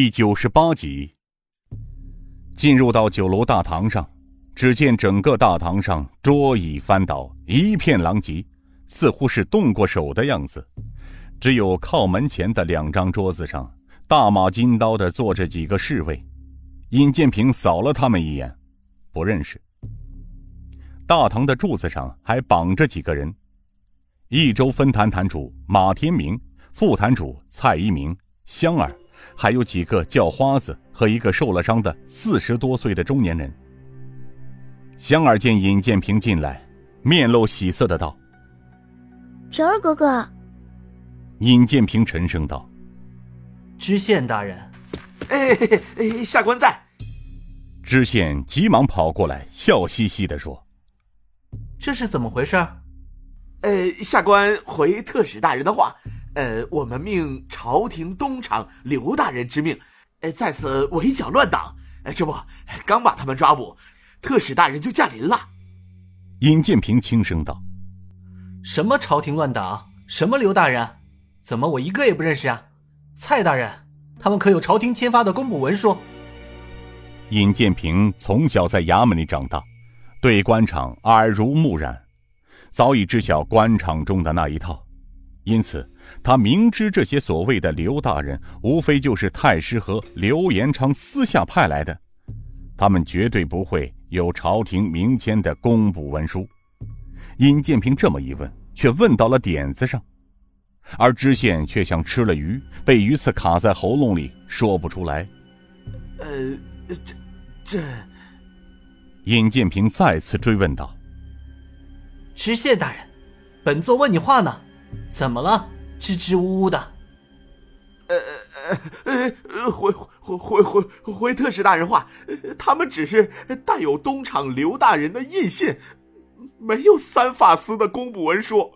第九十八集。进入到酒楼大堂上，只见整个大堂上桌椅翻倒，一片狼藉，似乎是动过手的样子。只有靠门前的两张桌子上，大马金刀的坐着几个侍卫。尹建平扫了他们一眼，不认识。大堂的柱子上还绑着几个人：益州分坛坛主马天明、副坛主蔡一鸣、香儿。还有几个叫花子和一个受了伤的四十多岁的中年人。香儿见尹建平进来，面露喜色的道：“平儿哥哥。”尹建平沉声道：“知县大人。”哎哎，下官在。知县急忙跑过来，笑嘻嘻的说：“这是怎么回事？”呃，下官回特使大人的话。呃，我们命朝廷东厂刘大人之命，呃，在此围剿乱党。呃，这不，刚把他们抓捕，特使大人就驾临了。尹建平轻声道：“什么朝廷乱党？什么刘大人？怎么我一个也不认识啊？蔡大人，他们可有朝廷签发的公布文书？”尹建平从小在衙门里长大，对官场耳濡目染，早已知晓官场中的那一套。因此，他明知这些所谓的刘大人，无非就是太师和刘延昌私下派来的，他们绝对不会有朝廷明签的公布文书。尹建平这么一问，却问到了点子上，而知县却像吃了鱼，被鱼刺卡在喉咙里，说不出来。呃，这，这……尹建平再次追问道：“知县大人，本座问你话呢。”怎么了？支支吾吾的。呃呃呃，回回回回回特使大人话，他们只是带有东厂刘大人的印信，没有三法司的公布文书。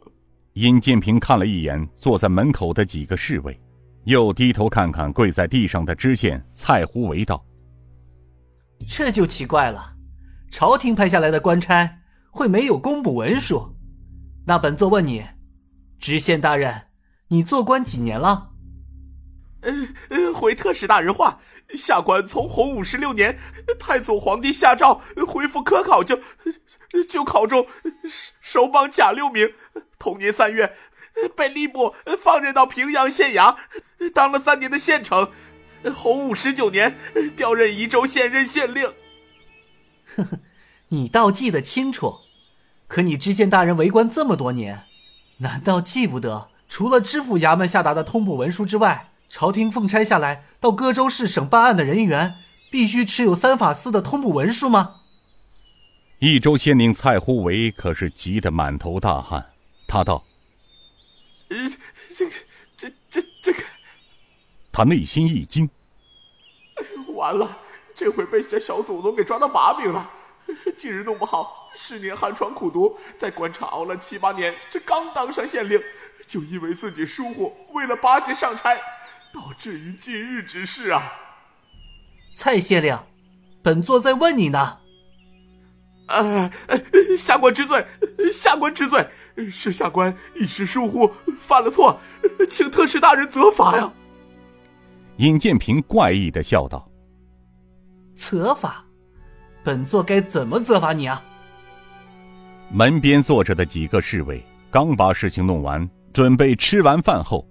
尹建平看了一眼坐在门口的几个侍卫，又低头看看跪在地上的知县蔡胡为道：“这就奇怪了，朝廷派下来的官差会没有公布文书？那本座问你。”知县大人，你做官几年了？呃呃，回特使大人话，下官从洪武十六年，太祖皇帝下诏恢复科考，就就考中首榜甲六名。同年三月，被吏部放任到平阳县衙，当了三年的县丞。洪武十九年，调任宜州县任县令。呵呵，你倒记得清楚，可你知县大人为官这么多年。难道记不得，除了知府衙门下达的通捕文书之外，朝廷奉差下来到各州市省办案的人员，必须持有三法司的通捕文书吗？益州县令蔡胡为可是急得满头大汗，他道：“呃，这个，这这这个……”他内心一惊，完了，这回被这小祖宗给抓到把柄了。近日弄不好，十年寒窗苦读，在官场熬了七八年，这刚当上县令，就因为自己疏忽，为了巴结上差，导致于今日之事啊！蔡县令，本座在问你呢。呃，下官知罪，下官知罪，是下官一时疏忽，犯了错，请特使大人责罚呀！尹建平怪异的笑道：“责罚。”本座该怎么责罚你啊？门边坐着的几个侍卫刚把事情弄完，准备吃完饭后，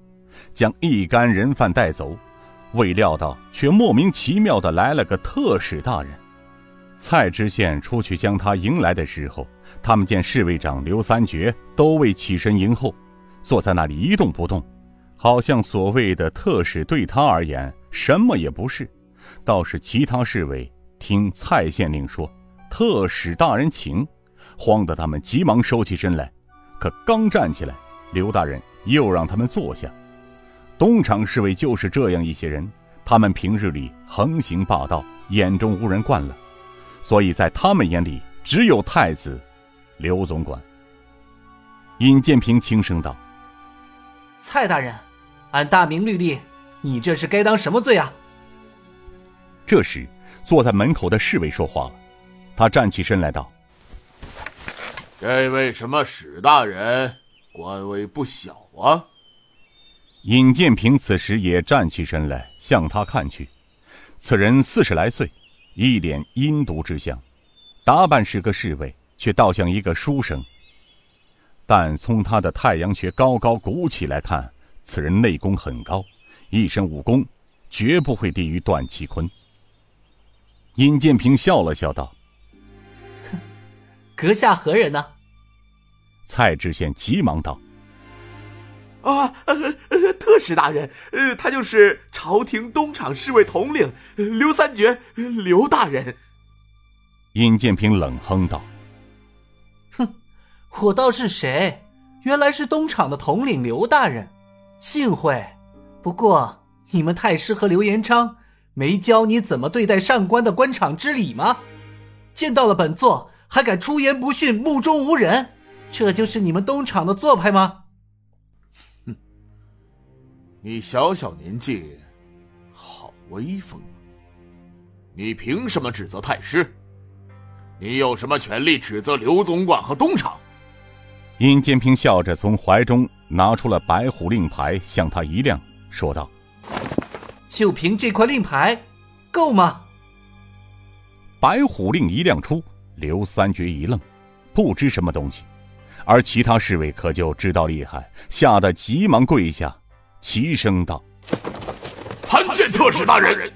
将一干人犯带走，未料到却莫名其妙的来了个特使大人。蔡知县出去将他迎来的时候，他们见侍卫长刘三绝都未起身迎候，坐在那里一动不动，好像所谓的特使对他而言什么也不是，倒是其他侍卫。听蔡县令说，特使大人请，慌得他们急忙收起身来。可刚站起来，刘大人又让他们坐下。东厂侍卫就是这样一些人，他们平日里横行霸道，眼中无人惯了，所以在他们眼里只有太子刘总管。尹建平轻声道：“蔡大人，按大明律例，你这是该当什么罪啊？”这时。坐在门口的侍卫说话了，他站起身来道：“这位什么史大人，官位不小啊。”尹建平此时也站起身来向他看去，此人四十来岁，一脸阴毒之相，打扮是个侍卫，却倒像一个书生。但从他的太阳穴高高鼓起来看，此人内功很高，一身武功绝不会低于段其坤。尹建平笑了笑道：“哼，阁下何人呢？”蔡知县急忙道：“啊，特使大人，呃，他就是朝廷东厂侍卫统领刘三绝，刘大人。”尹建平冷哼道：“哼，我倒是谁？原来是东厂的统领刘大人，幸会。不过你们太师和刘延昌没教你怎么对待上官的官场之礼吗？见到了本座还敢出言不逊、目中无人？”这就是你们东厂的做派吗？哼！你小小年纪，好威风啊！你凭什么指责太师？你有什么权利指责刘总管和东厂？殷建平笑着从怀中拿出了白虎令牌，向他一亮，说道：“就凭这块令牌，够吗？”白虎令一亮出，刘三绝一愣，不知什么东西。而其他侍卫可就知道厉害，吓得急忙跪下，齐声道：“参见特使大人。”